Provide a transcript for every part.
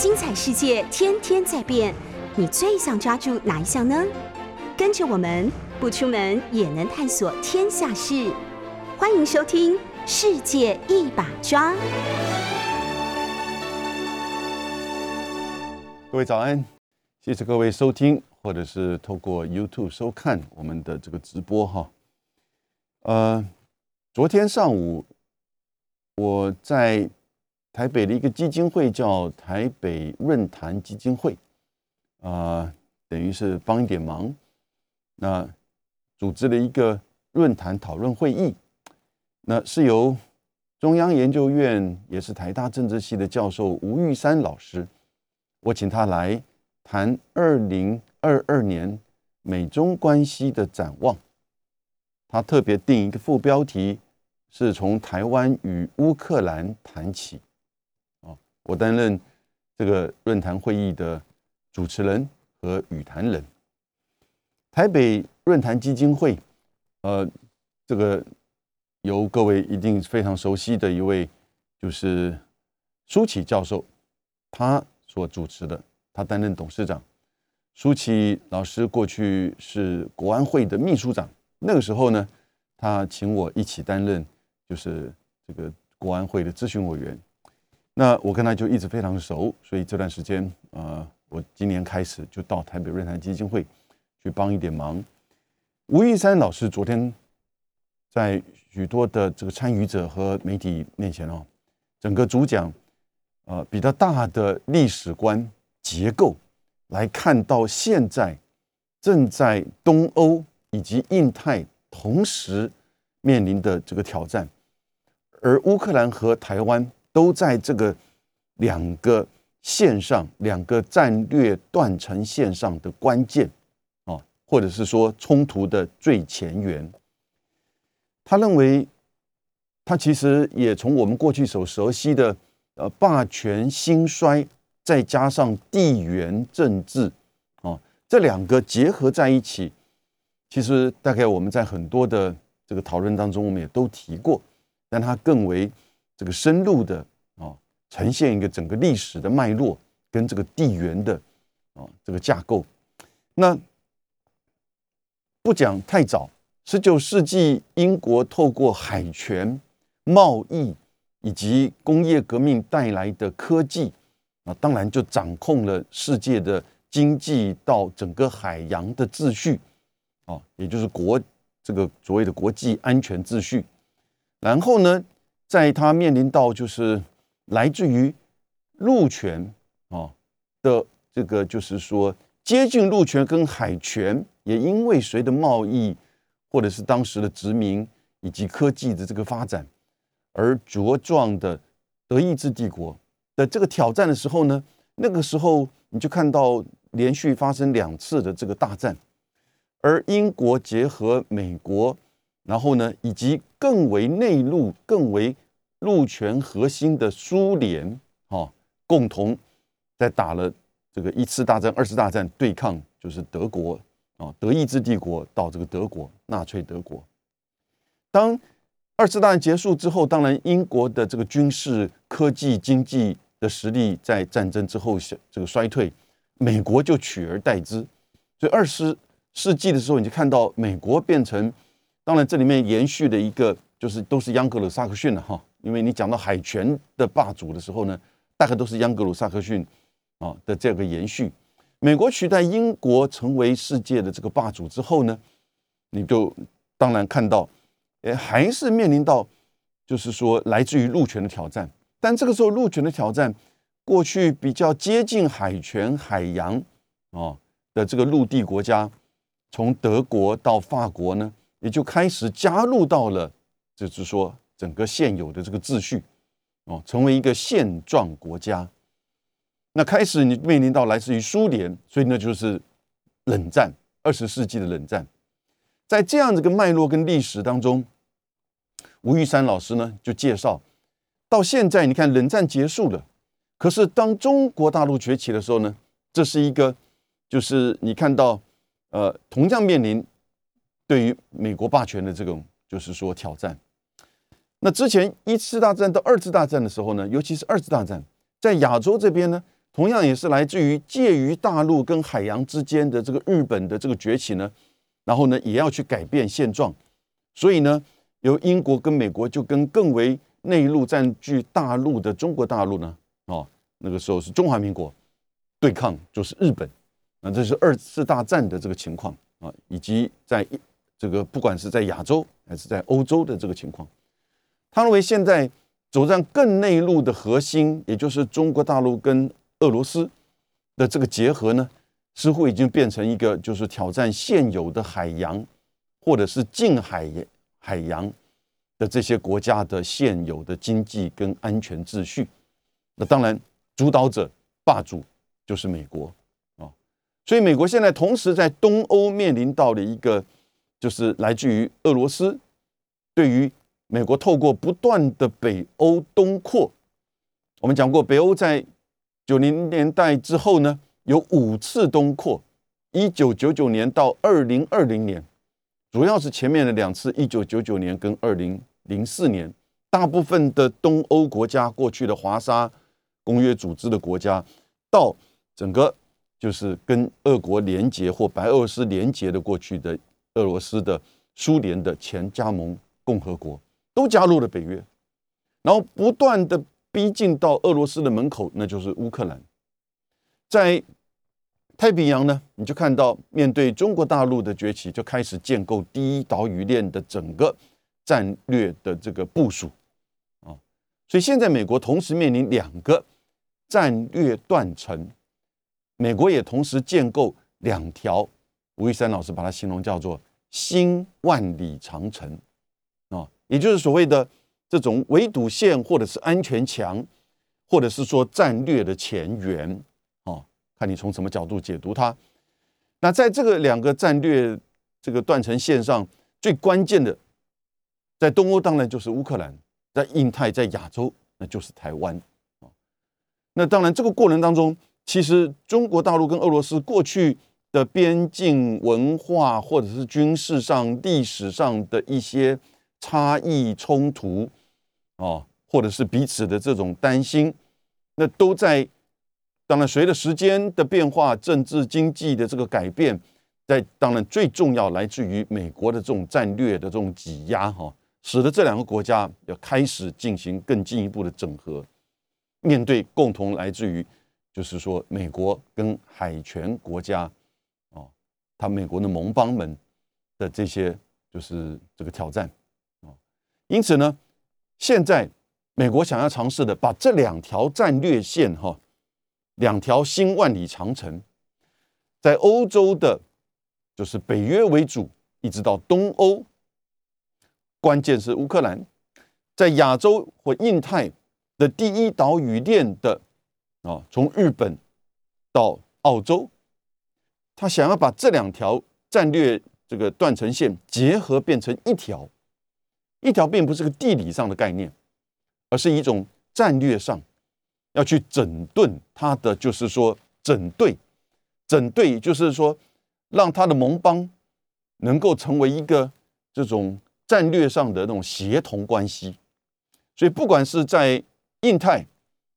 精彩世界天天在变，你最想抓住哪一项呢？跟着我们不出门也能探索天下事，欢迎收听《世界一把抓》。各位早安，谢谢各位收听，或者是透过 YouTube 收看我们的这个直播哈。呃，昨天上午我在台北的一个基金会叫台北论坛基金会，啊，等于是帮一点忙，那组织了一个论坛讨论会议，那是由中央研究院也是台大政治系的教授吴玉山老师。我请他来谈二零二二年美中关系的展望。他特别定一个副标题，是从台湾与乌克兰谈起。我担任这个论坛会议的主持人和语坛人。台北论坛基金会，呃，这个由各位一定非常熟悉的一位，就是舒淇教授，他。所主持的，他担任董事长。舒淇老师过去是国安会的秘书长，那个时候呢，他请我一起担任，就是这个国安会的咨询委员。那我跟他就一直非常熟，所以这段时间啊，我今年开始就到台北润坛基金会去帮一点忙。吴玉山老师昨天在许多的这个参与者和媒体面前哦，整个主讲。呃，比较大的历史观结构来看到现在正在东欧以及印太同时面临的这个挑战，而乌克兰和台湾都在这个两个线上、两个战略断层线上的关键啊，或者是说冲突的最前沿。他认为，他其实也从我们过去所熟悉的。呃，霸权兴衰，再加上地缘政治，啊，这两个结合在一起，其实大概我们在很多的这个讨论当中，我们也都提过，但它更为这个深入的啊，呈现一个整个历史的脉络跟这个地缘的啊这个架构。那不讲太早，十九世纪英国透过海权贸易。以及工业革命带来的科技啊，当然就掌控了世界的经济到整个海洋的秩序啊，也就是国这个所谓的国际安全秩序。然后呢，在它面临到就是来自于陆权啊的这个就是说接近陆权跟海权，也因为随着贸易或者是当时的殖民以及科技的这个发展。而茁壮的德意志帝国的这个挑战的时候呢，那个时候你就看到连续发生两次的这个大战，而英国结合美国，然后呢，以及更为内陆、更为陆权核心的苏联，哈，共同在打了这个一次大战、二次大战，对抗就是德国啊，德意志帝国到这个德国纳粹德国，当。二次大战结束之后，当然英国的这个军事、科技、经济的实力在战争之后这个衰退，美国就取而代之。所以二十世纪的时候，你就看到美国变成，当然这里面延续的一个就是都是央格鲁萨克逊了哈，因为你讲到海权的霸主的时候呢，大概都是央格鲁萨克逊啊的这个延续。美国取代英国成为世界的这个霸主之后呢，你就当然看到。也还是面临到，就是说来自于陆权的挑战，但这个时候陆权的挑战，过去比较接近海权海洋啊的这个陆地国家，从德国到法国呢，也就开始加入到了，就是说整个现有的这个秩序，哦，成为一个现状国家。那开始你面临到来自于苏联，所以那就是冷战，二十世纪的冷战。在这样子个脉络跟历史当中，吴玉山老师呢就介绍，到现在你看冷战结束了，可是当中国大陆崛起的时候呢，这是一个就是你看到呃同样面临对于美国霸权的这种就是说挑战。那之前一次大战到二次大战的时候呢，尤其是二次大战，在亚洲这边呢，同样也是来自于介于大陆跟海洋之间的这个日本的这个崛起呢，然后呢也要去改变现状，所以呢，由英国跟美国就跟更为内陆占据大陆的中国大陆呢，哦，那个时候是中华民国对抗就是日本，那这是二次大战的这个情况啊，以及在这个不管是在亚洲还是在欧洲的这个情况，他认为现在走向更内陆的核心，也就是中国大陆跟俄罗斯的这个结合呢，似乎已经变成一个就是挑战现有的海洋或者是近海海洋的这些国家的现有的经济跟安全秩序。那当然，主导者霸主就是美国啊，所以美国现在同时在东欧面临到了一个，就是来自于俄罗斯对于美国透过不断的北欧东扩，我们讲过北欧在。九零年代之后呢，有五次东扩，一九九九年到二零二零年，主要是前面的两次，一九九九年跟二零零四年，大部分的东欧国家，过去的华沙公约组织的国家，到整个就是跟俄国联结或白俄罗斯联结的过去的俄罗斯的苏联的前加盟共和国，都加入了北约，然后不断的。逼近到俄罗斯的门口，那就是乌克兰。在太平洋呢，你就看到面对中国大陆的崛起，就开始建构第一岛屿链的整个战略的这个部署啊。所以现在美国同时面临两个战略断层，美国也同时建构两条，吴玉山老师把它形容叫做新万里长城啊，也就是所谓的。这种围堵线，或者是安全墙，或者是说战略的前沿，哦，看你从什么角度解读它。那在这个两个战略这个断层线上，最关键的，在东欧当然就是乌克兰，在印太，在亚洲那就是台湾啊。那当然，这个过程当中，其实中国大陆跟俄罗斯过去的边境文化，或者是军事上、历史上的一些差异冲突。哦，或者是彼此的这种担心，那都在当然随着时间的变化、政治经济的这个改变，在当然最重要来自于美国的这种战略的这种挤压，哈，使得这两个国家要开始进行更进一步的整合，面对共同来自于就是说美国跟海权国家，他美国的盟邦们的这些就是这个挑战，哦，因此呢。现在，美国想要尝试的，把这两条战略线，哈，两条新万里长城，在欧洲的，就是北约为主，一直到东欧，关键是乌克兰，在亚洲或印太的第一岛屿链的，啊，从日本到澳洲，他想要把这两条战略这个断层线结合，变成一条。一条并不是个地理上的概念，而是一种战略上要去整顿它的，就是说整队，整队就是说让他的盟邦能够成为一个这种战略上的那种协同关系。所以，不管是在印太，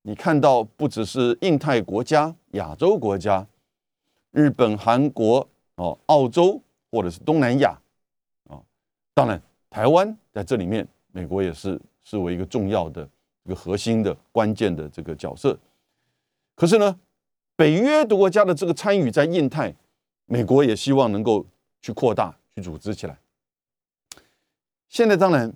你看到不只是印太国家、亚洲国家、日本、韩国哦、澳洲或者是东南亚啊，当然。台湾在这里面，美国也是视为一个重要的、一个核心的、关键的这个角色。可是呢，北约的国家的这个参与在印太，美国也希望能够去扩大、去组织起来。现在当然，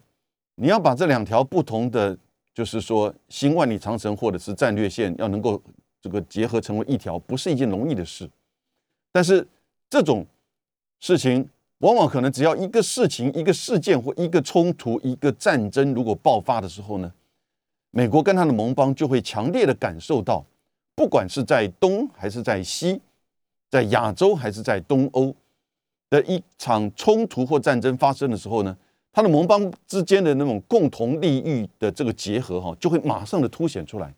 你要把这两条不同的，就是说新万里长城或者是战略线，要能够这个结合成为一条，不是一件容易的事。但是这种事情。往往可能只要一个事情、一个事件或一个冲突、一个战争，如果爆发的时候呢，美国跟他的盟邦就会强烈的感受到，不管是在东还是在西，在亚洲还是在东欧的一场冲突或战争发生的时候呢，他的盟邦之间的那种共同利益的这个结合哈，就会马上的凸显出来。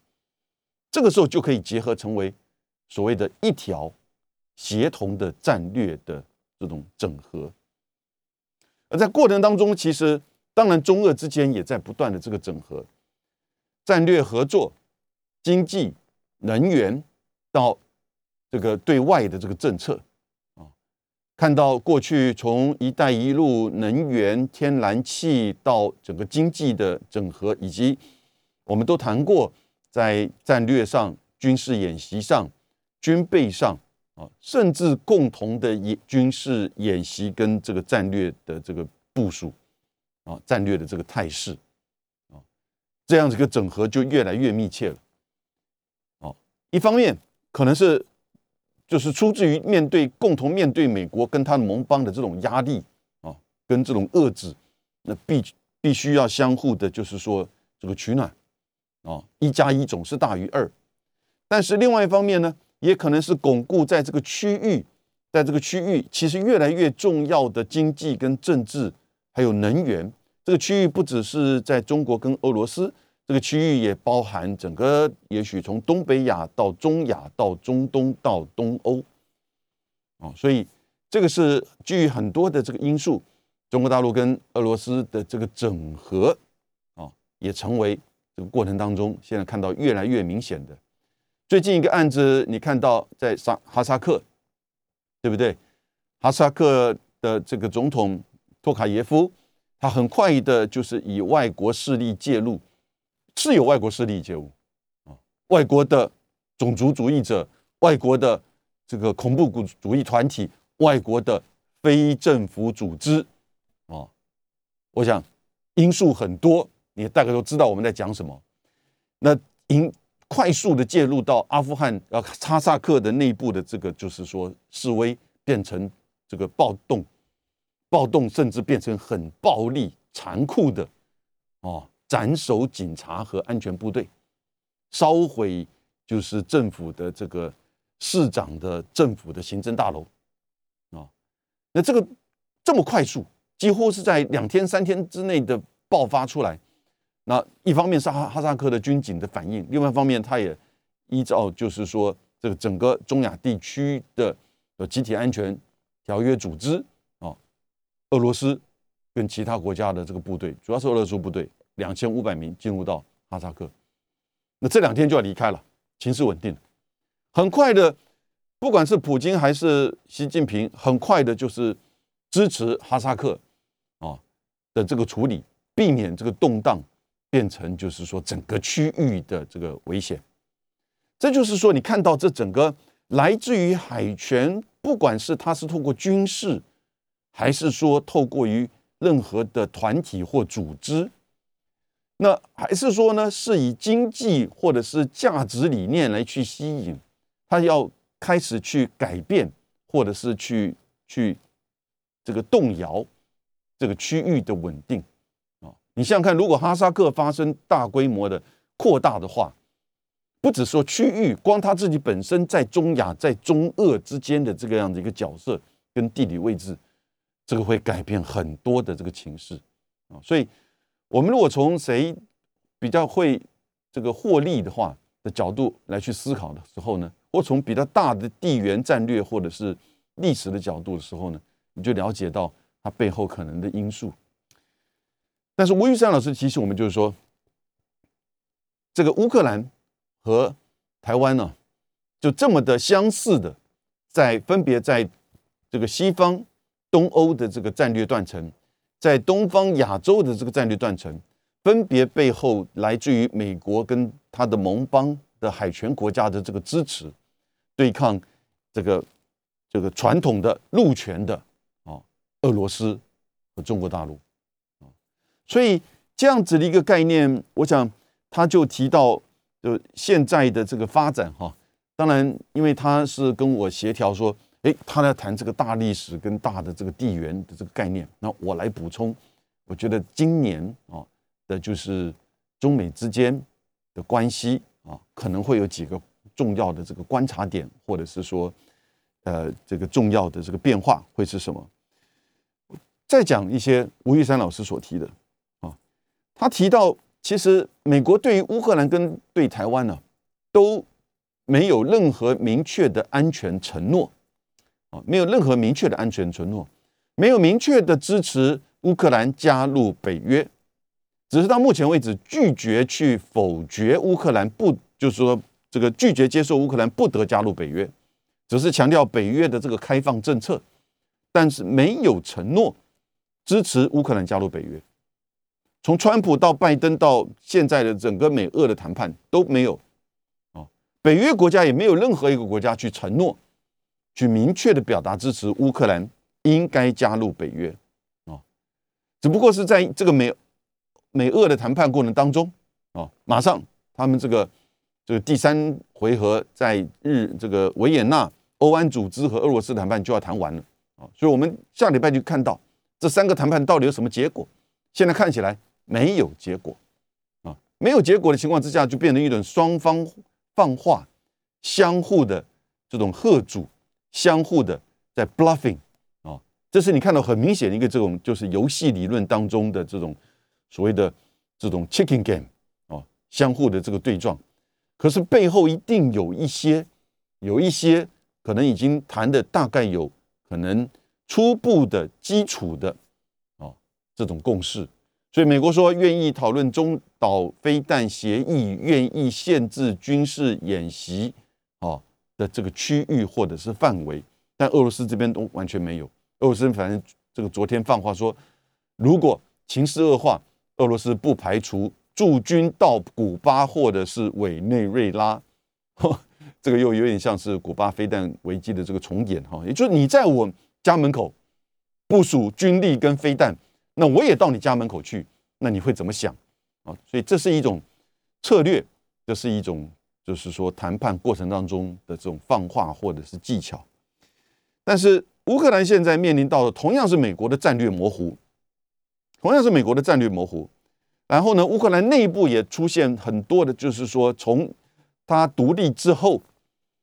这个时候就可以结合成为所谓的一条协同的战略的。这种整合，而在过程当中，其实当然中俄之间也在不断的这个整合，战略合作、经济、能源到这个对外的这个政策啊，看到过去从“一带一路”能源、天然气到整个经济的整合，以及我们都谈过在战略上、军事演习上、军备上啊，甚至共同的演军事演习跟这个战略的这个部署啊，战略的这个态势啊，这样子一个整合就越来越密切了。哦，一方面可能是就是出自于面对共同面对美国跟他的盟邦的这种压力啊，跟这种遏制，那必必须要相互的，就是说这个取暖。啊，一加一总是大于二，但是另外一方面呢，也可能是巩固在这个区域，在这个区域其实越来越重要的经济跟政治，还有能源。这个区域不只是在中国跟俄罗斯，这个区域也包含整个，也许从东北亚到中亚到中东到东欧。啊，所以这个是基于很多的这个因素，中国大陆跟俄罗斯的这个整合，啊，也成为。这个过程当中，现在看到越来越明显的。最近一个案子，你看到在沙哈萨克，对不对？哈萨克的这个总统托卡耶夫，他很快的就是以外国势力介入，是有外国势力介入啊，外国的种族主义者、外国的这个恐怖主主义团体、外国的非政府组织啊，我想因素很多。你大概都知道我们在讲什么。那因快速的介入到阿富汗呃哈萨克的内部的这个，就是说示威变成这个暴动，暴动甚至变成很暴力、残酷的哦，斩首警察和安全部队，烧毁就是政府的这个市长的政府的行政大楼啊。那这个这么快速，几乎是在两天三天之内的爆发出来。那一方面是哈哈萨克的军警的反应，另外一方面，他也依照就是说这个整个中亚地区的呃集体安全条约组织啊，俄罗斯跟其他国家的这个部队，主要是俄罗斯部队两千五百名进入到哈萨克，那这两天就要离开了，情势稳定，很快的，不管是普京还是习近平，很快的就是支持哈萨克啊的这个处理，避免这个动荡。变成就是说整个区域的这个危险，这就是说你看到这整个来自于海权，不管是它是透过军事，还是说透过于任何的团体或组织，那还是说呢是以经济或者是价值理念来去吸引，他要开始去改变，或者是去去这个动摇这个区域的稳定。你想想看，如果哈萨克发生大规模的扩大的话，不只说区域，光他自己本身在中亚、在中俄之间的这个样的一个角色跟地理位置，这个会改变很多的这个情势啊。所以，我们如果从谁比较会这个获利的话的角度来去思考的时候呢，或从比较大的地缘战略或者是历史的角度的时候呢，你就了解到它背后可能的因素。但是吴玉山老师提醒我们，就是说，这个乌克兰和台湾呢，就这么的相似的，在分别在这个西方东欧的这个战略断层，在东方亚洲的这个战略断层，分别背后来自于美国跟他的盟邦的海权国家的这个支持，对抗这个这个传统的陆权的啊俄罗斯和中国大陆。所以这样子的一个概念，我想他就提到，就现在的这个发展哈。当然，因为他是跟我协调说，哎，他来谈这个大历史跟大的这个地缘的这个概念，那我来补充。我觉得今年啊的就是中美之间的关系啊，可能会有几个重要的这个观察点，或者是说，呃，这个重要的这个变化会是什么？再讲一些吴玉山老师所提的。他提到，其实美国对于乌克兰跟对台湾呢，都没有任何明确的安全承诺，啊，没有任何明确的安全承诺，没有明确的支持乌克兰加入北约，只是到目前为止拒绝去否决乌克兰不，就是说这个拒绝接受乌克兰不得加入北约，只是强调北约的这个开放政策，但是没有承诺支持乌克兰加入北约。从川普到拜登到现在的整个美俄的谈判都没有，啊，北约国家也没有任何一个国家去承诺，去明确的表达支持乌克兰应该加入北约，啊，只不过是在这个美美俄的谈判过程当中，啊，马上他们这个这个第三回合在日这个维也纳欧安组织和俄罗斯谈判就要谈完了，啊，所以我们下礼拜就看到这三个谈判到底有什么结果，现在看起来。没有结果，啊，没有结果的情况之下，就变成一种双方放话，相互的这种贺主，相互的在 bluffing，啊，这是你看到很明显的一个这种就是游戏理论当中的这种所谓的这种 chicken game，啊，相互的这个对撞，可是背后一定有一些有一些可能已经谈的大概有可能初步的基础的啊这种共识。所以美国说愿意讨论中导飞弹协议，愿意限制军事演习啊的这个区域或者是范围，但俄罗斯这边都完全没有。俄罗斯反正这个昨天放话说，如果情势恶化，俄罗斯不排除驻军到古巴或者是委内瑞拉。这个又有点像是古巴飞弹危机的这个重演哈，也就是你在我家门口部署军力跟飞弹。那我也到你家门口去，那你会怎么想啊？所以这是一种策略，这是一种就是说谈判过程当中的这种放话或者是技巧。但是乌克兰现在面临到的同样是美国的战略模糊，同样是美国的战略模糊。然后呢，乌克兰内部也出现很多的，就是说从它独立之后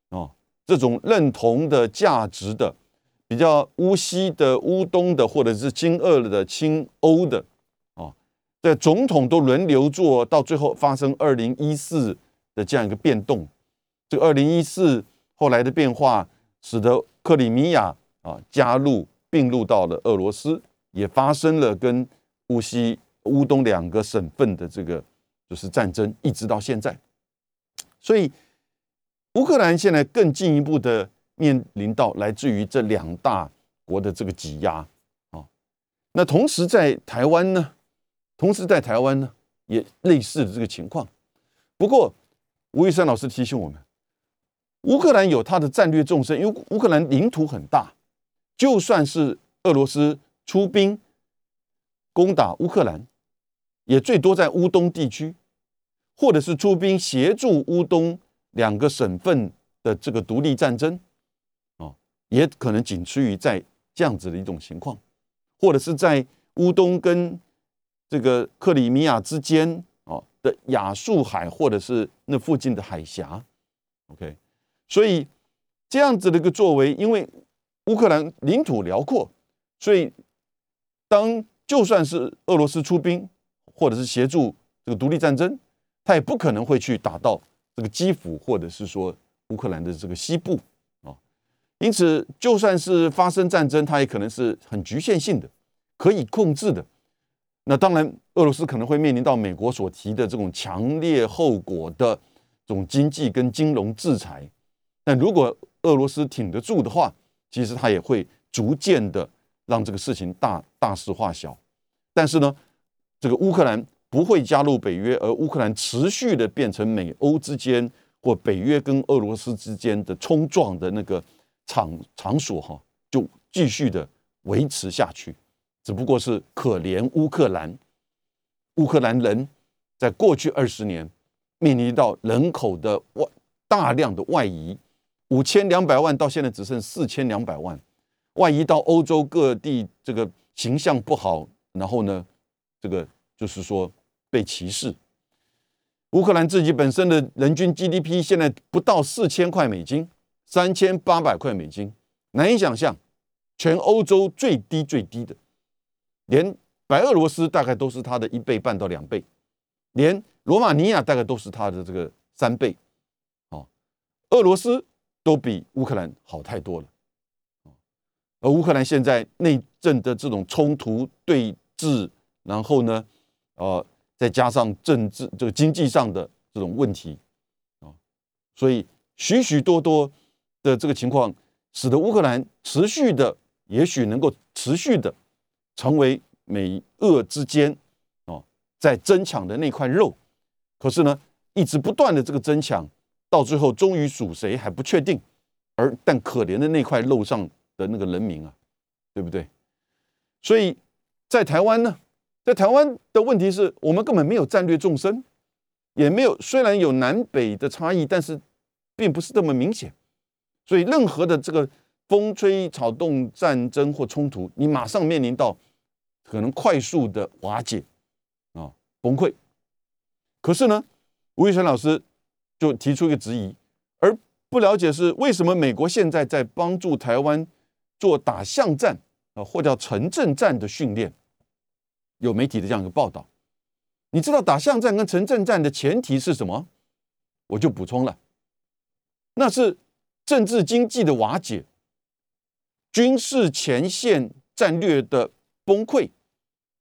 啊，这种认同的价值的。比较乌西的、乌东的，或者是亲俄的、亲欧的，啊，的总统都轮流做到最后发生二零一四的这样一个变动。这个二零一四后来的变化，使得克里米亚啊加入并入到了俄罗斯，也发生了跟乌西、乌东两个省份的这个就是战争，一直到现在。所以乌克兰现在更进一步的。面临到来自于这两大国的这个挤压啊，那同时在台湾呢，同时在台湾呢也类似的这个情况。不过吴玉山老师提醒我们，乌克兰有它的战略纵深，因为乌克兰领土很大，就算是俄罗斯出兵攻打乌克兰，也最多在乌东地区，或者是出兵协助乌东两个省份的这个独立战争。也可能仅次于在这样子的一种情况，或者是在乌东跟这个克里米亚之间哦的亚速海，或者是那附近的海峡，OK，所以这样子的一个作为，因为乌克兰领土辽阔，所以当就算是俄罗斯出兵，或者是协助这个独立战争，他也不可能会去打到这个基辅，或者是说乌克兰的这个西部。因此，就算是发生战争，它也可能是很局限性的，可以控制的。那当然，俄罗斯可能会面临到美国所提的这种强烈后果的这种经济跟金融制裁。但如果俄罗斯挺得住的话，其实它也会逐渐的让这个事情大大事化小。但是呢，这个乌克兰不会加入北约，而乌克兰持续的变成美欧之间或北约跟俄罗斯之间的冲撞的那个。场场所哈就继续的维持下去，只不过是可怜乌克兰，乌克兰人在过去二十年面临到人口的外大量的外移，五千两百万到现在只剩四千两百万，外移到欧洲各地，这个形象不好，然后呢，这个就是说被歧视。乌克兰自己本身的人均 GDP 现在不到四千块美金。三千八百块美金，难以想象，全欧洲最低最低的，连白俄罗斯大概都是它的一倍半到两倍，连罗马尼亚大概都是它的这个三倍，哦，俄罗斯都比乌克兰好太多了，而乌克兰现在内政的这种冲突对峙，然后呢，呃，再加上政治这个经济上的这种问题。啊所以许许多多的这个情况，使得乌克兰持续的，也许能够持续的成为美俄之间哦在争抢的那块肉。可是呢，一直不断的这个争抢，到最后终于属谁还不确定。而但可怜的那块肉上的那个人民啊，对不对？所以在台湾呢，在台湾的问题是我们根本没有战略纵深，也没有虽然有南北的差异，但是并不是这么明显。所以任何的这个风吹草动战争或冲突，你马上面临到可能快速的瓦解啊崩溃。可是呢，吴玉成老师就提出一个质疑，而不了解是为什么美国现在在帮助台湾做打巷战啊，或叫城镇战的训练。有媒体的这样一个报道，你知道打巷战跟城镇战的前提是什么？我就补充了，那是政治经济的瓦解，军事前线战略的崩溃，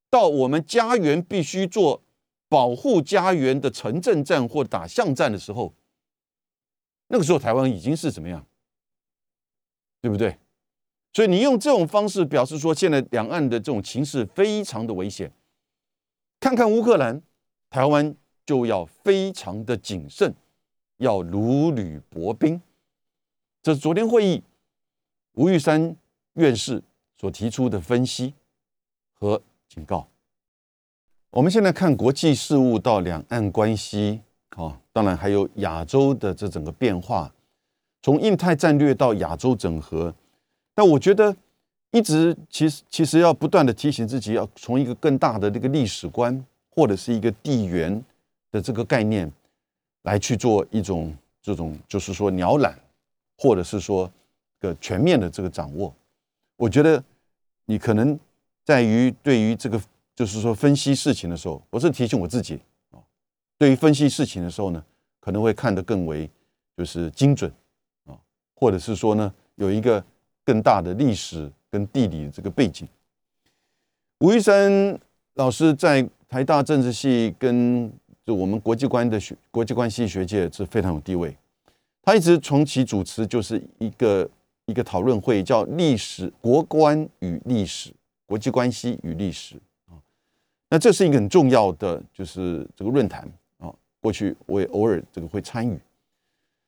到我们家园必须做。保护家园的城镇战或打巷战的时候，那个时候台湾已经是怎么样，对不对？所以你用这种方式表示说，现在两岸的这种情势非常的危险。看看乌克兰，台湾就要非常的谨慎，要如履薄冰。这是昨天会议吴玉山院士所提出的分析和警告。我们现在看国际事务到两岸关系，啊，当然还有亚洲的这整个变化，从印太战略到亚洲整合，但我觉得一直其实其实要不断的提醒自己，要从一个更大的这个历史观或者是一个地缘的这个概念来去做一种这种就是说鸟览，或者是说个全面的这个掌握。我觉得你可能在于对于这个。就是说，分析事情的时候，我是提醒我自己啊。对于分析事情的时候呢，可能会看得更为就是精准啊，或者是说呢，有一个更大的历史跟地理这个背景。吴玉山老师在台大政治系跟就我们国际观的学国际关系学界是非常有地位。他一直从其主持就是一个一个讨论会，叫“历史国关与历史国际关系与历史啊”。那这是一个很重要的，就是这个论坛啊。过去我也偶尔这个会参与。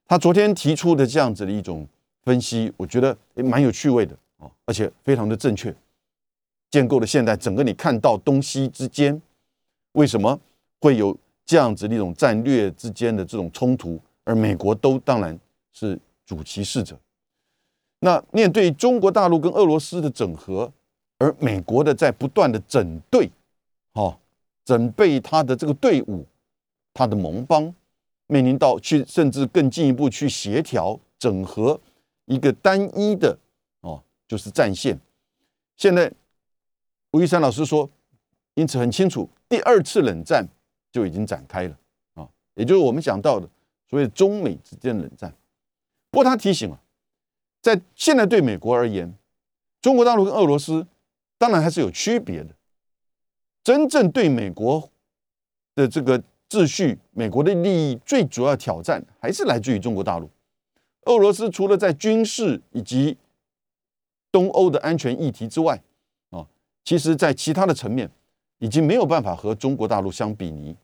他昨天提出的这样子的一种分析，我觉得也蛮有趣味的啊，而且非常的正确，建构了现在整个你看到东西之间为什么会有这样子的一种战略之间的这种冲突，而美国都当然是主其事者。那面对中国大陆跟俄罗斯的整合，而美国的在不断的整队。哦，整备他的这个队伍，他的盟邦，面临到去，甚至更进一步去协调整合一个单一的哦，就是战线。现在吴玉山老师说，因此很清楚，第二次冷战就已经展开了啊，也就是我们讲到的所谓中美之间冷战。不过他提醒啊，在现在对美国而言，中国大陆跟俄罗斯当然还是有区别的。真正对美国的这个秩序、美国的利益最主要挑战，还是来自于中国大陆。俄罗斯除了在军事以及东欧的安全议题之外，啊，其实在其他的层面已经没有办法和中国大陆相比拟。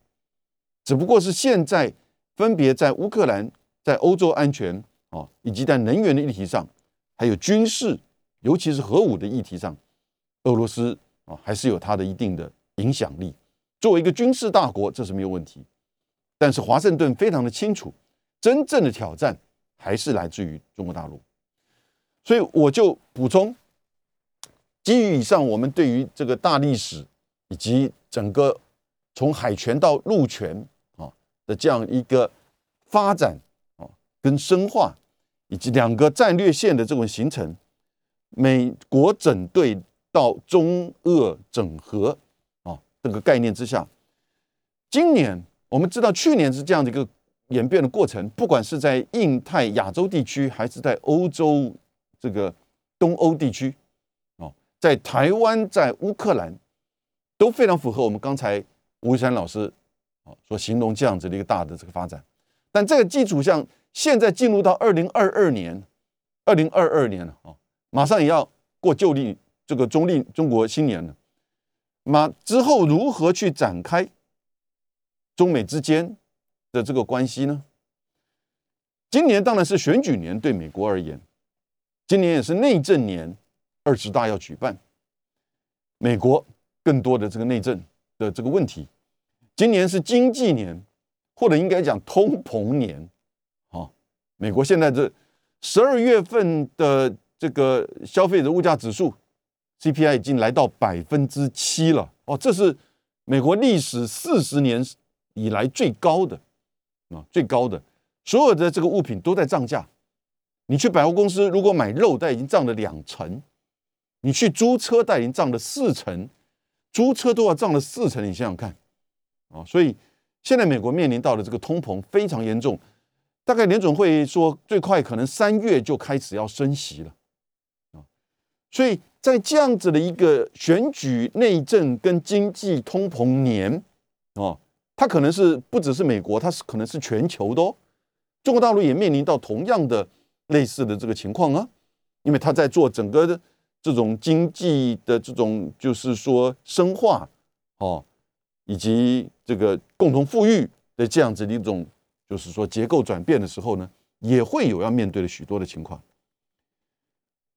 只不过是现在分别在乌克兰、在欧洲安全啊，以及在能源的议题上，还有军事，尤其是核武的议题上，俄罗斯啊，还是有它的一定的。影响力，作为一个军事大国，这是没有问题。但是华盛顿非常的清楚，真正的挑战还是来自于中国大陆。所以我就补充，基于以上我们对于这个大历史以及整个从海权到陆权的这样一个发展啊跟深化，以及两个战略线的这种形成，美国整队到中俄整合啊。这个概念之下，今年我们知道，去年是这样的一个演变的过程，不管是在印太、亚洲地区，还是在欧洲这个东欧地区，哦，在台湾、在乌克兰，都非常符合我们刚才吴玉山老师啊所形容这样子的一个大的这个发展。但这个基础上，现在进入到二零二二年，二零二二年了啊，马上也要过旧历这个中历中国新年了。那之后如何去展开中美之间的这个关系呢？今年当然是选举年，对美国而言，今年也是内政年，二十大要举办，美国更多的这个内政的这个问题。今年是经济年，或者应该讲通膨年。啊，美国现在这十二月份的这个消费者物价指数。CPI 已经来到百分之七了哦，这是美国历史四十年以来最高的啊，最高的所有的这个物品都在涨价。你去百货公司，如果买肉，它已经涨了两成；你去租车，它已经涨了四成，租车都要涨了四成。你想想看啊，所以现在美国面临到的这个通膨非常严重，大概联总会说最快可能三月就开始要升息了啊，所以。在这样子的一个选举、内政跟经济通膨年，哦，它可能是不只是美国，它是可能是全球的哦。中国大陆也面临到同样的类似的这个情况啊，因为他在做整个的这种经济的这种，就是说深化哦，以及这个共同富裕的这样子的一种，就是说结构转变的时候呢，也会有要面对的许多的情况。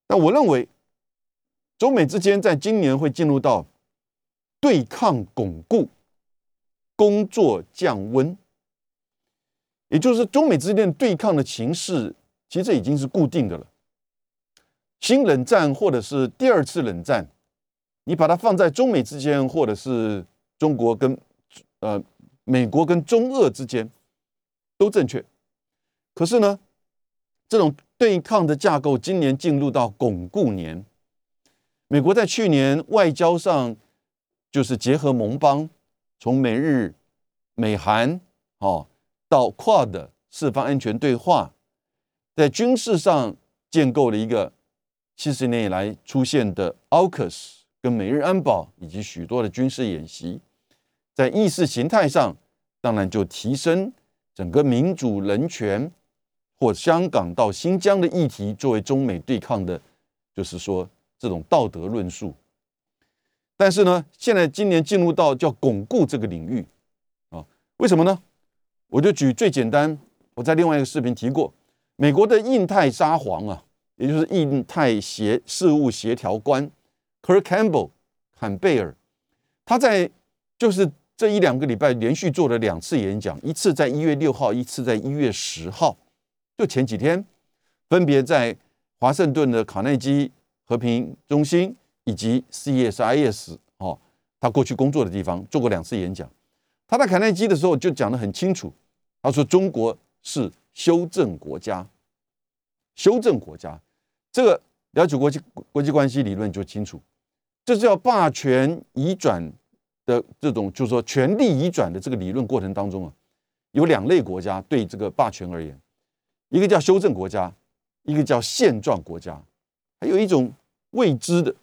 但我认为。中美之间在今年会进入到对抗巩固、工作降温，也就是中美之间对抗的形势，其实已经是固定的了。新冷战或者是第二次冷战，你把它放在中美之间，或者是中国跟呃美国跟中俄之间，都正确。可是呢，这种对抗的架构今年进入到巩固年。美国在去年外交上就是结合盟邦，从美日、美韩哦到 QUAD 四方安全对话，在军事上建构了一个七十年以来出现的 AUKUS 跟美日安保以及许多的军事演习，在意识形态上当然就提升整个民主人权或香港到新疆的议题作为中美对抗的，就是说。这种道德论述，但是呢，现在今年进入到叫巩固这个领域啊？为什么呢？我就举最简单，我在另外一个视频提过，美国的印太沙皇啊，也就是印太协事务协调官 Kirk Campbell 坎贝尔，他在就是这一两个礼拜连续做了两次演讲，一次在一月六号，一次在一月十号，就前几天，分别在华盛顿的卡内基。和平中心以及 CSIS 哦，他过去工作的地方做过两次演讲。他在卡耐基的时候就讲得很清楚，他说中国是修正国家，修正国家。这个了解国际国际关系理论就清楚，这是叫霸权移转的这种，就是说权力移转的这个理论过程当中啊，有两类国家对这个霸权而言，一个叫修正国家，一个叫现状国家。还有一种未知的，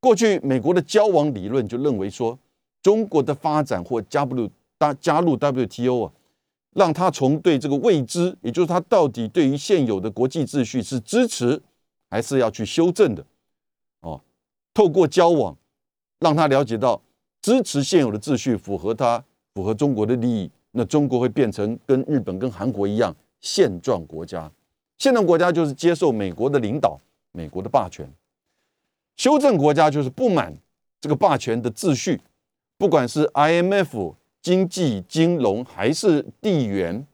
过去美国的交往理论就认为说，中国的发展或加入加加入 WTO 啊，让他从对这个未知，也就是他到底对于现有的国际秩序是支持还是要去修正的，哦，透过交往让他了解到支持现有的秩序符合他符合中国的利益，那中国会变成跟日本跟韩国一样现状国家，现状国家就是接受美国的领导。美国的霸权，修正国家就是不满这个霸权的秩序，不管是 IMF 经济金融还是地缘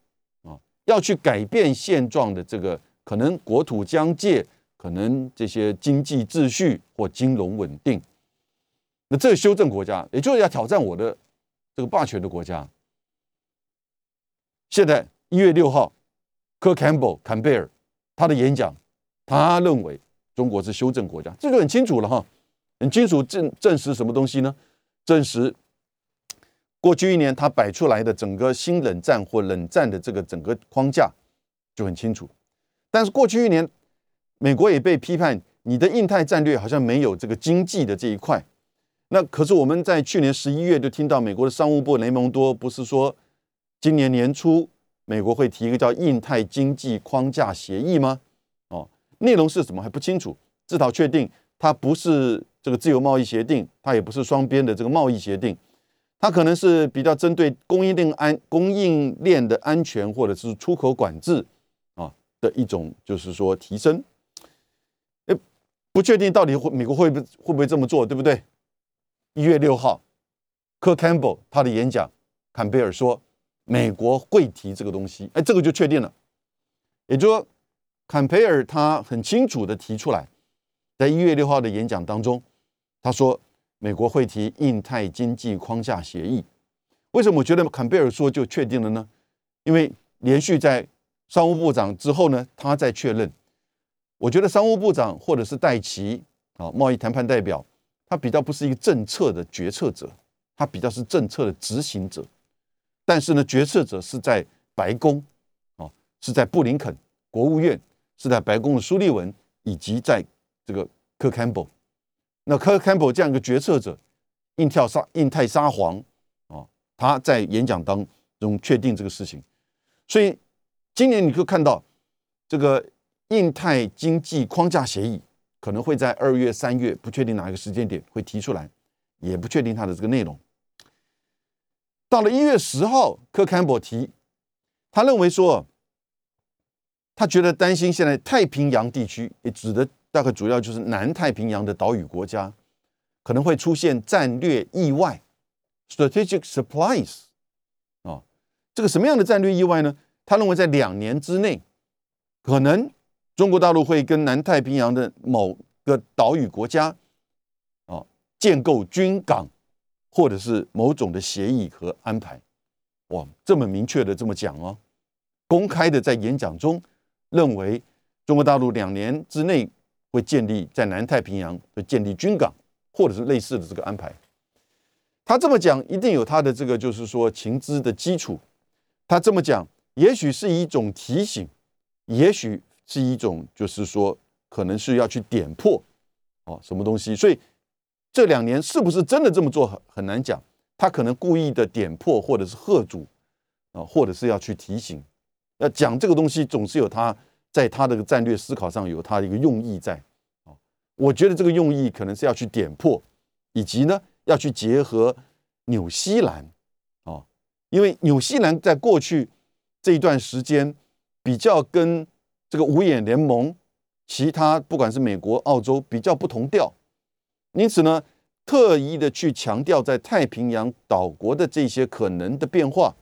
啊，要去改变现状的这个可能国土疆界，可能这些经济秩序或金融稳定，那这修正国家，也就是要挑战我的这个霸权的国家。现在一月六号，科坎贝尔坎贝尔他的演讲，他认为。中国是修正国家，这就很清楚了哈，很清楚证证实什么东西呢？证实过去一年他摆出来的整个新冷战或冷战的这个整个框架就很清楚。但是过去一年，美国也被批判，你的印太战略好像没有这个经济的这一块。那可是我们在去年十一月就听到美国的商务部雷蒙多不是说，今年年初。美国会提一个叫印太经济框架协议吗？哦，内容是什么还不清楚，至少确定它不是这个自由贸易协定，它也不是双边的这个贸易协定，它可能是比较针对供应链安供应链的安全或者是出口管制啊的一种，就是说提升。不确定到底会美国会不会不会这么做，对不对？一月六号，科 Campbell 他的演讲，坎贝尔说。美国会提这个东西，哎，这个就确定了。也就是说，坎培尔他很清楚的提出来，在一月六号的演讲当中，他说美国会提印太经济框架协议。为什么我觉得坎贝尔说就确定了呢？因为连续在商务部长之后呢，他在确认。我觉得商务部长或者是戴奇啊，贸易谈判代表，他比较不是一个政策的决策者，他比较是政策的执行者。但是呢，决策者是在白宫，啊，是在布林肯国务院，是在白宫的苏利文，以及在这个科坎伯。那科坎伯这样一个决策者，印跳沙印太沙皇啊，他在演讲当中确定这个事情。所以今年你可以看到，这个印太经济框架协议可能会在二月、三月，不确定哪一个时间点会提出来，也不确定它的这个内容。到了一月十号，科坎伯提，他认为说，他觉得担心现在太平洋地区，也指的大概主要就是南太平洋的岛屿国家，可能会出现战略意外 （strategic surprise） 啊，这个什么样的战略意外呢？他认为在两年之内，可能中国大陆会跟南太平洋的某个岛屿国家啊建构军港。或者是某种的协议和安排，哇，这么明确的这么讲哦，公开的在演讲中认为中国大陆两年之内会建立在南太平洋会建立军港，或者是类似的这个安排。他这么讲一定有他的这个就是说情资的基础。他这么讲，也许是一种提醒，也许是一种就是说可能是要去点破哦什么东西，所以。这两年是不是真的这么做很很难讲，他可能故意的点破或者是喝阻啊，或者是要去提醒，要讲这个东西总是有他在他的战略思考上有他的一个用意在啊。我觉得这个用意可能是要去点破，以及呢要去结合纽西兰啊，因为纽西兰在过去这一段时间比较跟这个五眼联盟其他不管是美国、澳洲比较不同调。因此呢，特意的去强调在太平洋岛国的这些可能的变化，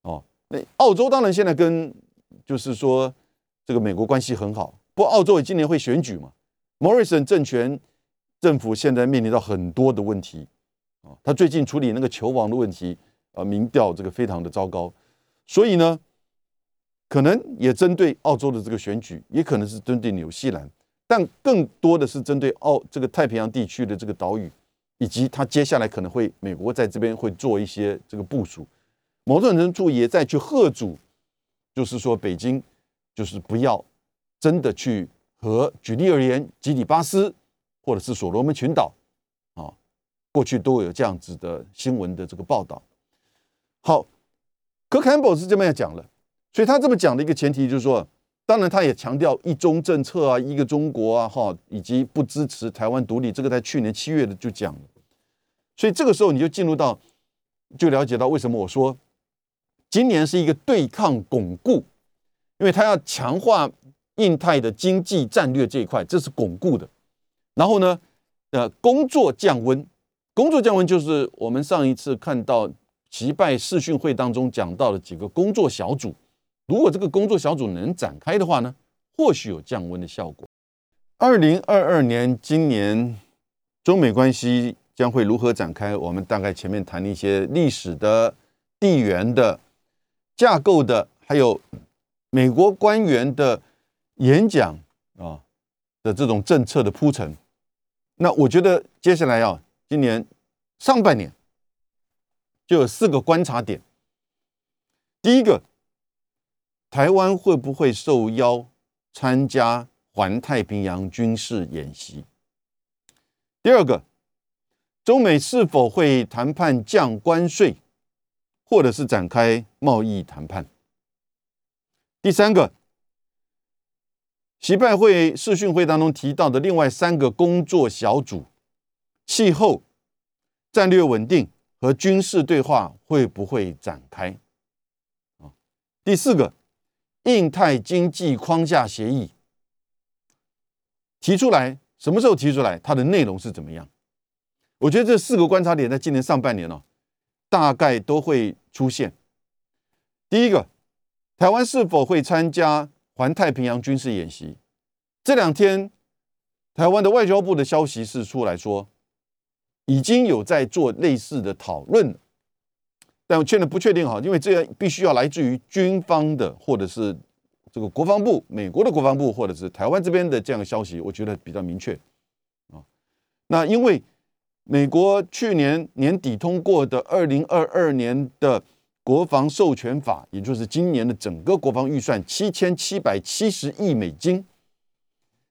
哦，那澳洲当然现在跟就是说这个美国关系很好，不过澳洲也今年会选举嘛，Morrison 政权政府现在面临到很多的问题，啊，他最近处理那个球王的问题，啊，民调这个非常的糟糕，所以呢，可能也针对澳洲的这个选举，也可能是针对纽西兰。但更多的是针对澳这个太平洋地区的这个岛屿，以及它接下来可能会美国在这边会做一些这个部署，某种程度也在去贺阻，就是说北京就是不要真的去和举例而言，吉里巴斯或者是所罗门群岛啊，过去都有这样子的新闻的这个报道。好，可坎博是这么样讲了，所以他这么讲的一个前提就是说。当然，他也强调一中政策啊，一个中国啊，哈，以及不支持台湾独立，这个在去年七月的就讲了。所以这个时候你就进入到，就了解到为什么我说今年是一个对抗巩固，因为他要强化印太的经济战略这一块，这是巩固的。然后呢，呃，工作降温，工作降温就是我们上一次看到击败视讯会当中讲到的几个工作小组。如果这个工作小组能展开的话呢，或许有降温的效果。二零二二年，今年中美关系将会如何展开？我们大概前面谈了一些历史的、地缘的、架构的，还有美国官员的演讲啊的这种政策的铺陈。那我觉得接下来啊，今年上半年就有四个观察点。第一个。台湾会不会受邀参加环太平洋军事演习？第二个，中美是否会谈判降关税，或者是展开贸易谈判？第三个，习拜会视讯会当中提到的另外三个工作小组，气候、战略稳定和军事对话会不会展开？啊，第四个，印太经济框架协议提出来，什么时候提出来？它的内容是怎么样？我觉得这四个观察点在今年上半年哦，大概都会出现。第一个。台湾是否会参加环太平洋军事演习？这两天，台湾的外交部的消息是出来说，已经有在做类似的讨论，但我确认不确定哈，因为这个必须要来自于军方的，或者是这个国防部、美国的国防部，或者是台湾这边的这样的消息，我觉得比较明确啊。那因为美国去年年底通过的二零二二年的。国防授权法，也就是今年的整个国防预算七千七百七十亿美金，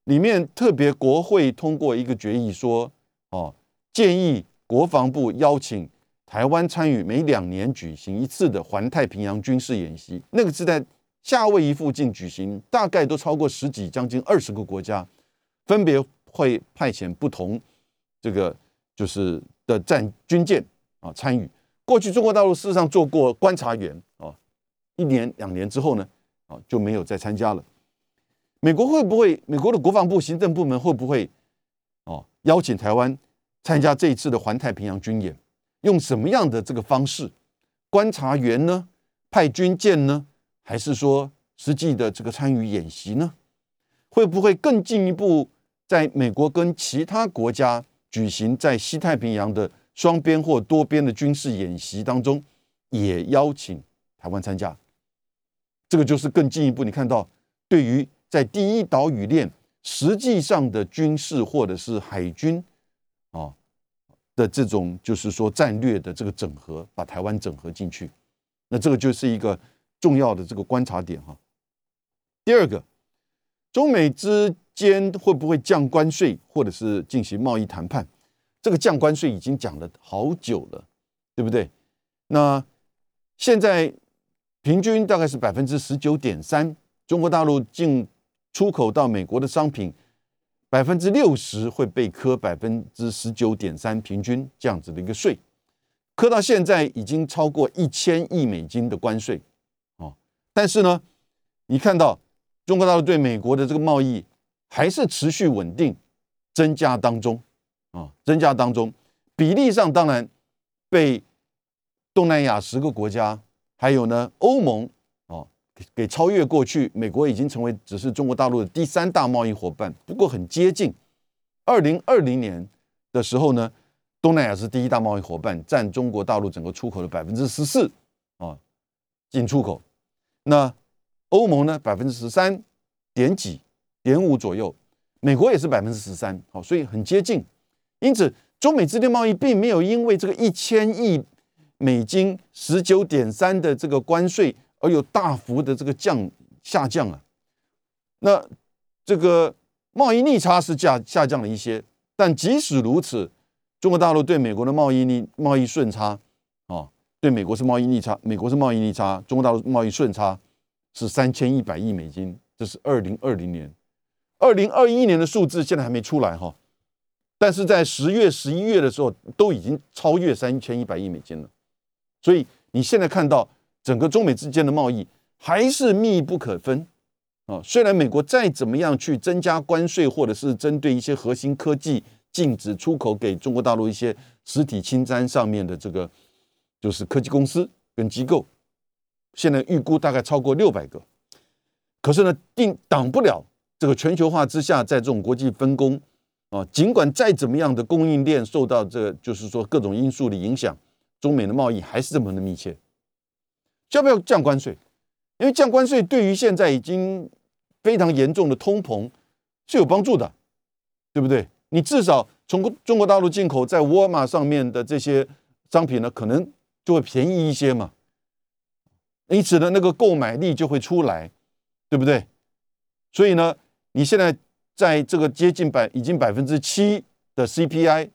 里面特别国会通过一个决议，说哦，建议国防部邀请台湾参与每两年举行一次的环太平洋军事演习，那个是在夏威夷附近举行，大概都超过十几、将近二十个国家，分别会派遣不同这个就是的战军舰啊参与。过去中国大陆事实上做过观察员啊，一年两年之后呢，啊就没有再参加了。美国会不会？美国的国防部行政部门会不会哦邀请台湾参加这一次的环太平洋军演？用什么样的这个方式？观察员呢？派军舰呢？还是说实际的这个参与演习呢？会不会更进一步在美国跟其他国家举行在西太平洋的？双边或多边的军事演习当中，也邀请台湾参加，这个就是更进一步。你看到，对于在第一岛屿链实际上的军事或者是海军啊的这种，就是说战略的这个整合，把台湾整合进去，那这个就是一个重要的这个观察点哈。第二个，中美之间会不会降关税，或者是进行贸易谈判？这个降关税已经讲了好久了，对不对？那现在平均大概是百分之十九点三，中国大陆进出口到美国的商品百分之六十会被科百分之十九点三平均这样子的一个税，科到现在已经超过一千亿美金的关税哦。但是呢，你看到中国大陆对美国的这个贸易还是持续稳定增加当中。啊，增加当中比例上当然被东南亚十个国家，还有呢欧盟给超越过去，美国已经成为只是中国大陆的第三大贸易伙伴。不过很接近，二零二零年的时候呢，东南亚是第一大贸易伙伴，占中国大陆整个出口的百分之十四啊进出口。那欧盟呢百分之十三点几点五左右，美国也是百分之十三，好，所以很接近。因此，中美之间贸易并没有因为这个一千亿美金十九点三的这个关税而有大幅的这个降下降啊。那这个贸易逆差是下下降了一些，但即使如此，中国大陆对美国的贸易逆贸易顺差啊，对美国是贸易逆差，美国是贸易逆差，中国大陆贸易顺差是三千一百亿美金，这是二零二零年，二零二一年的数字现在还没出来哈。但是在十月、十一月的时候，都已经超越三千一百亿美金了。所以你现在看到整个中美之间的贸易还是密不可分啊。虽然美国再怎么样去增加关税，或者是针对一些核心科技禁止出口给中国大陆一些实体清单上面的这个就是科技公司跟机构，现在预估大概超过六百个。可是呢，定挡不了这个全球化之下，在这种国际分工。啊，尽管再怎么样的供应链受到这，就是说各种因素的影响，中美的贸易还是这么的密切。要不要降关税？因为降关税对于现在已经非常严重的通膨是有帮助的，对不对？你至少从中国大陆进口在沃尔玛上面的这些商品呢，可能就会便宜一些嘛，因此呢，那个购买力就会出来，对不对？所以呢，你现在。在这个接近百已经百分之七的 CPI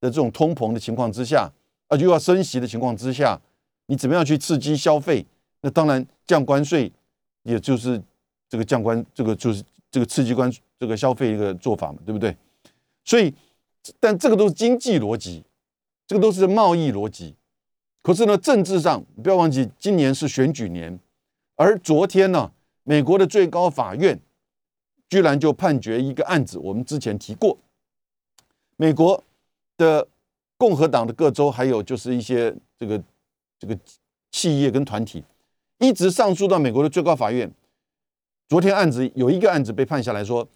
的这种通膨的情况之下，啊，又要升息的情况之下，你怎么样去刺激消费？那当然降关税也就是这个降关，这个就是这个刺激关这个消费一个做法嘛，对不对？所以，但这个都是经济逻辑，这个都是贸易逻辑。可是呢，政治上不要忘记，今年是选举年，而昨天呢，美国的最高法院居然就判决一个案子，我们之前提过，美国的共和党的各州，还有就是一些这个这个企业跟团体，一直上诉到美国的最高法院。昨天案子有一个案子被判下来说，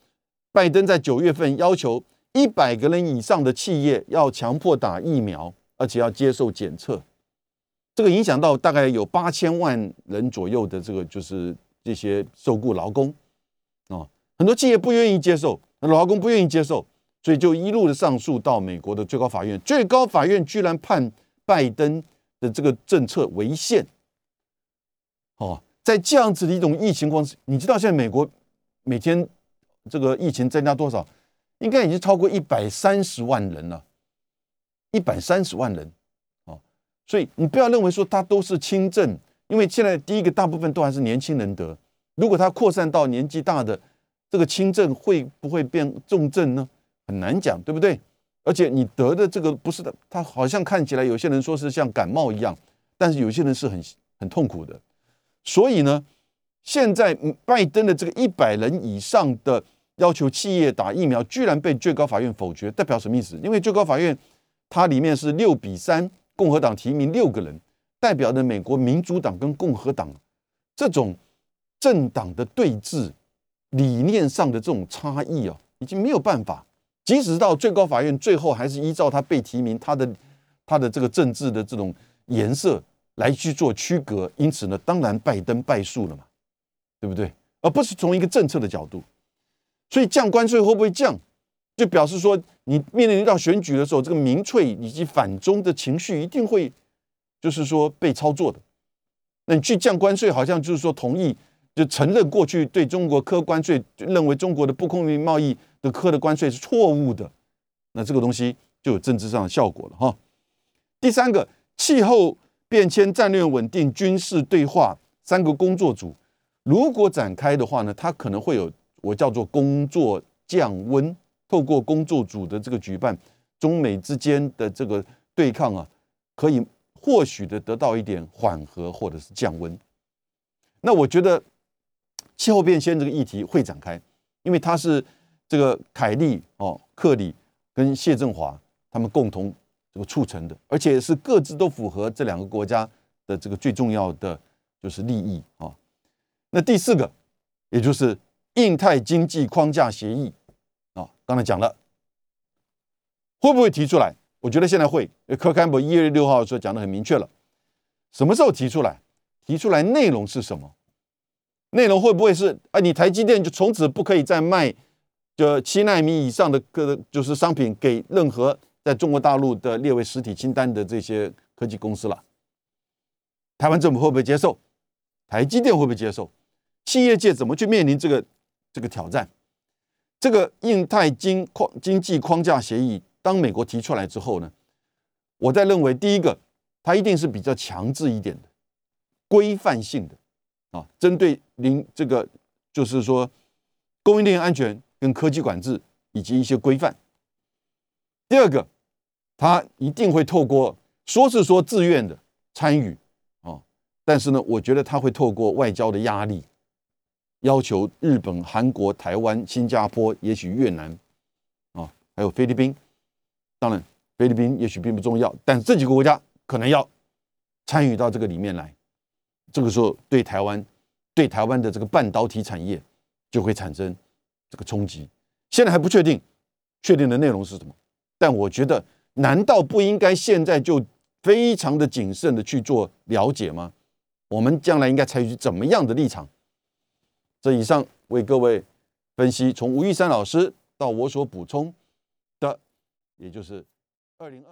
拜登在九月份要求一百个人以上的企业要强迫打疫苗，而且要接受检测，这个影响到大概有八千万人左右的这个就是这些受雇劳工。啊，很多企业不愿意接受，劳工不愿意接受，所以就一路的上诉到美国的最高法院，最高法院居然判拜登的这个政策违宪，哦。在这样子的一种疫情况，你知道现在美国每天这个疫情增加多少？应该已经超过一百三十万人了，一百三十万人哦！所以你不要认为说它都是轻症，因为现在第一个大部分都还是年轻人得，如果它扩散到年纪大的，这个轻症会不会变重症呢？很难讲，对不对？而且你得的这个不是的，它好像看起来有些人说是像感冒一样，但是有些人是很很痛苦的。所以呢，现在拜登的这个一百人以上的要求企业打疫苗，居然被最高法院否决，代表什么意思？因为最高法院它里面是六比三，共和党提名六个人，代表的美国民主党跟共和党这种政党的对峙、理念上的这种差异啊，已经没有办法。即使到最高法院，最后还是依照他被提名他的他的这个政治的这种颜色。来去做区隔，因此呢，当然拜登败诉了嘛，对不对？而不是从一个政策的角度，所以降关税会不会降，就表示说你面临到选举的时候，这个民粹以及反中的情绪一定会，就是说被操作的。那你去降关税，好像就是说同意，就承认过去对中国科关税，认为中国的不公平贸易的科的关税是错误的，那这个东西就有政治上的效果了哈。第三个，气候。变迁、战略稳定、军事对话三个工作组，如果展开的话呢，它可能会有我叫做工作降温。透过工作组的这个举办，中美之间的这个对抗啊，可以或许的得到一点缓和或者是降温。那我觉得气候变迁这个议题会展开，因为它是这个凯利哦、克里跟谢振华他们共同这个。促成的，而且是各自都符合这两个国家的这个最重要的就是利益啊。那第四个，也就是印太经济框架协议啊，刚才讲了，会不会提出来？我觉得现在会。柯坎伯一月六号的时候讲的很明确了，什么时候提出来？提出来内容是什么？内容会不会是啊？你台积电就从此不可以再卖就七纳米以上的个就是商品给任何。在中国大陆的列为实体清单的这些科技公司了，台湾政府会不会接受？台积电会不会接受？企业界怎么去面临这个这个挑战？这个印太经框经济框架协议，当美国提出来之后呢？我在认为，第一个，它一定是比较强制一点的、规范性的啊，针对零这个就是说供应链安全跟科技管制以及一些规范。第二个。他一定会透过说是说自愿的参与啊，但是呢，我觉得他会透过外交的压力，要求日本、韩国、台湾、新加坡，也许越南啊，还有菲律宾。当然，菲律宾也许并不重要，但这几个国家可能要参与到这个里面来。这个时候，对台湾、对台湾的这个半导体产业就会产生这个冲击。现在还不确定，确定的内容是什么？但我觉得。难道不应该现在就非常的谨慎的去做了解吗？我们将来应该采取怎么样的立场？这以上为各位分析，从吴玉山老师到我所补充的，也就是二零二。